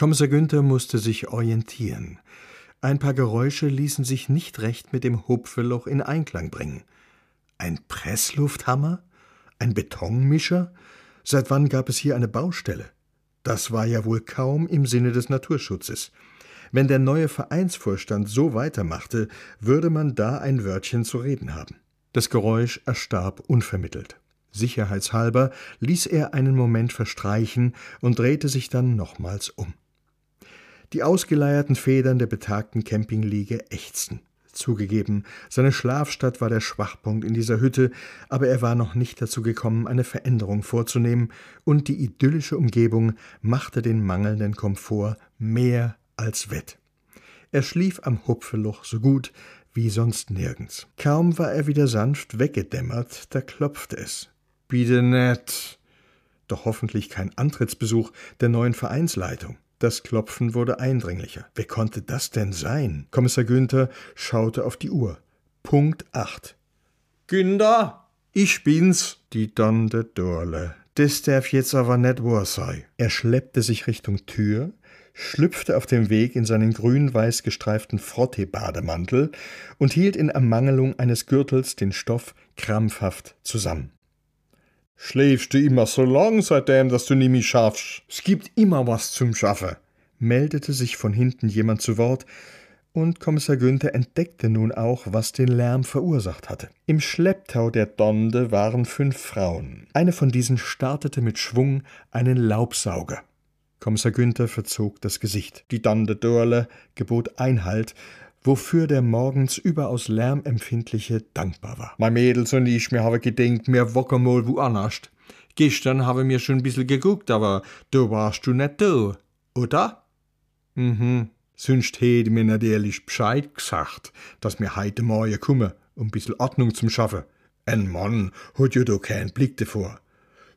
Kommissar Günther musste sich orientieren. Ein paar Geräusche ließen sich nicht recht mit dem Hupfeloch in Einklang bringen. Ein Presslufthammer? Ein Betonmischer? Seit wann gab es hier eine Baustelle? Das war ja wohl kaum im Sinne des Naturschutzes. Wenn der neue Vereinsvorstand so weitermachte, würde man da ein Wörtchen zu reden haben. Das Geräusch erstarb unvermittelt. Sicherheitshalber ließ er einen Moment verstreichen und drehte sich dann nochmals um. Die ausgeleierten Federn der betagten Campingliege ächzten. Zugegeben, seine Schlafstatt war der Schwachpunkt in dieser Hütte, aber er war noch nicht dazu gekommen, eine Veränderung vorzunehmen, und die idyllische Umgebung machte den mangelnden Komfort mehr als wett. Er schlief am Hupfeloch so gut wie sonst nirgends. Kaum war er wieder sanft weggedämmert, da klopfte es. Bitte nett. Doch hoffentlich kein Antrittsbesuch der neuen Vereinsleitung. Das Klopfen wurde eindringlicher. Wer konnte das denn sein? Kommissar Günther schaute auf die Uhr. Punkt acht. Günther, ich bin's, die Donde Dorle. Das darf jetzt aber nicht wahr sein. Er schleppte sich Richtung Tür, schlüpfte auf dem Weg in seinen grün-weiß gestreiften Frottee-Bademantel und hielt in Ermangelung eines Gürtels den Stoff krampfhaft zusammen. Schläfst du immer so lang seitdem, dass du nie mehr schaffst? Es gibt immer was zum Schaffen, meldete sich von hinten jemand zu Wort, und Kommissar Günther entdeckte nun auch, was den Lärm verursacht hatte. Im Schlepptau der Donde waren fünf Frauen. Eine von diesen startete mit Schwung einen Laubsauger. Kommissar Günther verzog das Gesicht. Die Donde Dorle gebot Einhalt, wofür der morgens überaus lärmempfindliche dankbar war. Mein Mädels und ich, mir habe gedenkt, mir wocken mal woanders. Gestern habe mir schon ein bisschen geguckt, aber da warst du nicht da, oder? Mhm, sonst hätte mir natürlich Bescheid gesagt, dass mir heute Morgen komme, um ein bisschen Ordnung zum Schaffen. Ein Mann hat ja da keinen Blick davor.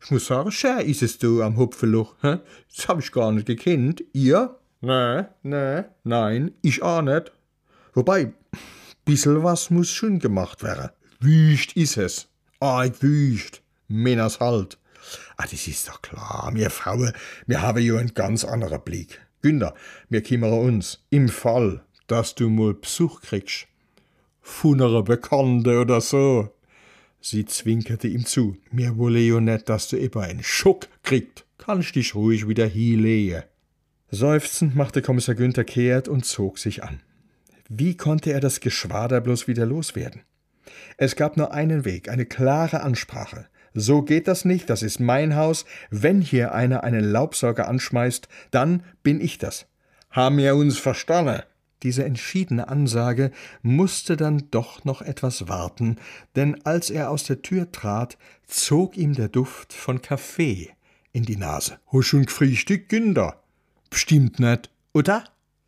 Ich muss sagen, schön ist es da am Hupfeloch. Hä? Das hab ich gar nicht gekannt. Ihr? Nee, nee, nein, ich auch nicht. Wobei, bissel was muss schon gemacht werden. Wüst is es. Arg wüst. Männers halt. Ah, das ist doch klar. Wir Frauen, wir haben ja einen ganz anderen Blick. Günther, wir kümmern uns. Im Fall, dass du mal Besuch kriegst. Einer Bekannte oder so. Sie zwinkerte ihm zu. Mir wolle ja nicht, dass du eben einen Schock kriegt. Kannst dich ruhig wieder hinlegen. Seufzend machte Kommissar Günther kehrt und zog sich an. Wie konnte er das Geschwader bloß wieder loswerden? Es gab nur einen Weg, eine klare Ansprache. So geht das nicht, das ist mein Haus. Wenn hier einer einen Laubsauger anschmeißt, dann bin ich das. Haben wir uns verstanden? Diese entschiedene Ansage musste dann doch noch etwas warten, denn als er aus der Tür trat, zog ihm der Duft von Kaffee in die Nase. Hast schon gefrühstückt, Günder? Bestimmt nicht, oder?